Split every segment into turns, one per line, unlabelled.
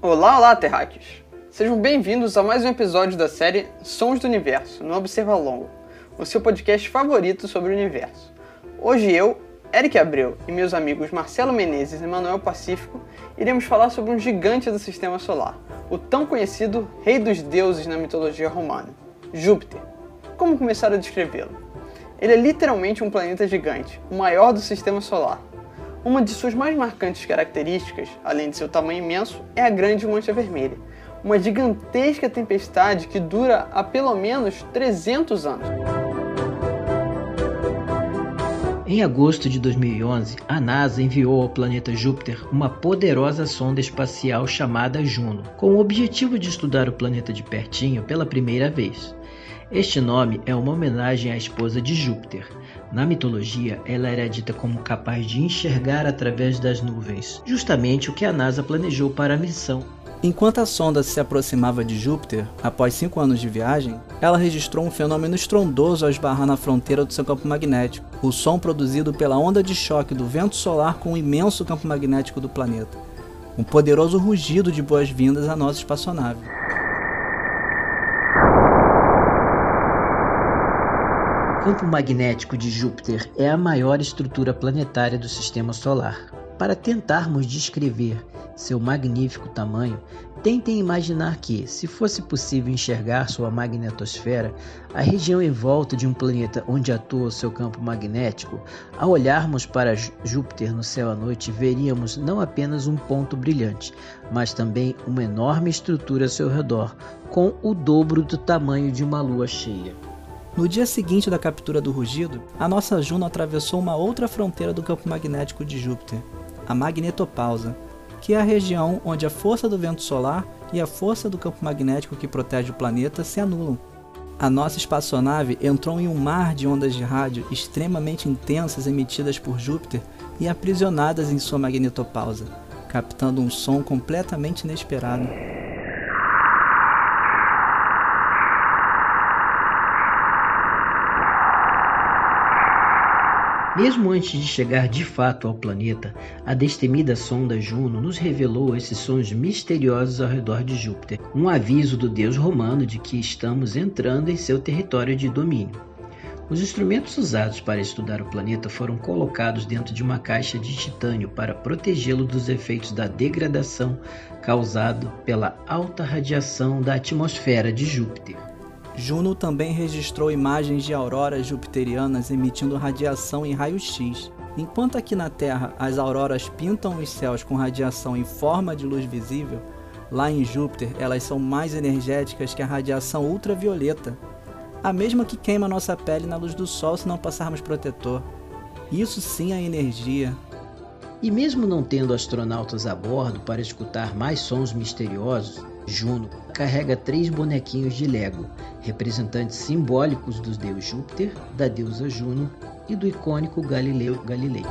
Olá, olá, terráqueos! Sejam bem-vindos a mais um episódio da série Sons do Universo, no Observa Longo, o seu podcast favorito sobre o universo. Hoje eu, Eric Abreu e meus amigos Marcelo Menezes e Manuel Pacífico iremos falar sobre um gigante do sistema solar, o tão conhecido Rei dos Deuses na mitologia romana, Júpiter. Como começar a descrevê-lo? Ele é literalmente um planeta gigante, o maior do sistema solar uma de suas mais marcantes características, além de seu tamanho imenso, é a Grande Mancha Vermelha, uma gigantesca tempestade que dura há pelo menos 300 anos.
Em agosto de 2011, a NASA enviou ao planeta Júpiter uma poderosa sonda espacial chamada Juno, com o objetivo de estudar o planeta de pertinho pela primeira vez. Este nome é uma homenagem à esposa de Júpiter. Na mitologia, ela era dita como capaz de enxergar através das nuvens, justamente o que a NASA planejou para a missão.
Enquanto a sonda se aproximava de Júpiter, após cinco anos de viagem, ela registrou um fenômeno estrondoso ao esbarrar na fronteira do seu campo magnético, o som produzido pela onda de choque do vento solar com o imenso campo magnético do planeta. Um poderoso rugido de boas-vindas à nossa espaçonave.
Campo magnético de Júpiter é a maior estrutura planetária do sistema solar. Para tentarmos descrever seu magnífico tamanho, tentem imaginar que, se fosse possível enxergar sua magnetosfera, a região em volta de um planeta onde atua seu campo magnético, ao olharmos para Júpiter no céu à noite, veríamos não apenas um ponto brilhante, mas também uma enorme estrutura ao seu redor, com o dobro do tamanho de uma lua cheia.
No dia seguinte da captura do rugido, a nossa Juno atravessou uma outra fronteira do campo magnético de Júpiter, a magnetopausa, que é a região onde a força do vento solar e a força do campo magnético que protege o planeta se anulam. A nossa espaçonave entrou em um mar de ondas de rádio extremamente intensas emitidas por Júpiter e aprisionadas em sua magnetopausa, captando um som completamente inesperado.
Mesmo antes de chegar de fato ao planeta, a destemida sonda Juno nos revelou esses sons misteriosos ao redor de Júpiter, um aviso do deus romano de que estamos entrando em seu território de domínio. Os instrumentos usados para estudar o planeta foram colocados dentro de uma caixa de titânio para protegê-lo dos efeitos da degradação causado pela alta radiação da atmosfera de Júpiter.
Juno também registrou imagens de auroras jupiterianas emitindo radiação em raio-x. Enquanto aqui na Terra as auroras pintam os céus com radiação em forma de luz visível, lá em Júpiter elas são mais energéticas que a radiação ultravioleta, a mesma que queima nossa pele na luz do sol se não passarmos protetor. Isso sim é energia.
E mesmo não tendo astronautas a bordo para escutar mais sons misteriosos, Juno carrega três bonequinhos de Lego, representantes simbólicos dos deus Júpiter, da deusa Juno e do icônico Galileu Galilei.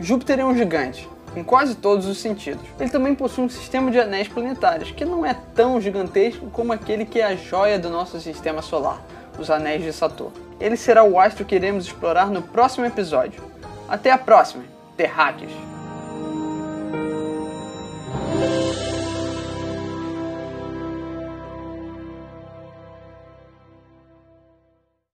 Júpiter é um gigante, em quase todos os sentidos. Ele também possui um sistema de anéis planetários, que não é tão gigantesco como aquele que é a joia do nosso sistema solar, os Anéis de Saturno. Ele será o astro que iremos explorar no próximo episódio. Até a próxima, Terráqueos!